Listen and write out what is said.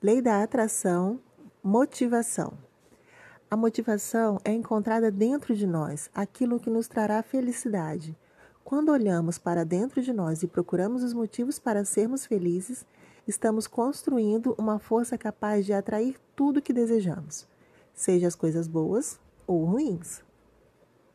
Lei da atração, motivação. A motivação é encontrada dentro de nós, aquilo que nos trará felicidade. Quando olhamos para dentro de nós e procuramos os motivos para sermos felizes, estamos construindo uma força capaz de atrair tudo que desejamos, seja as coisas boas ou ruins.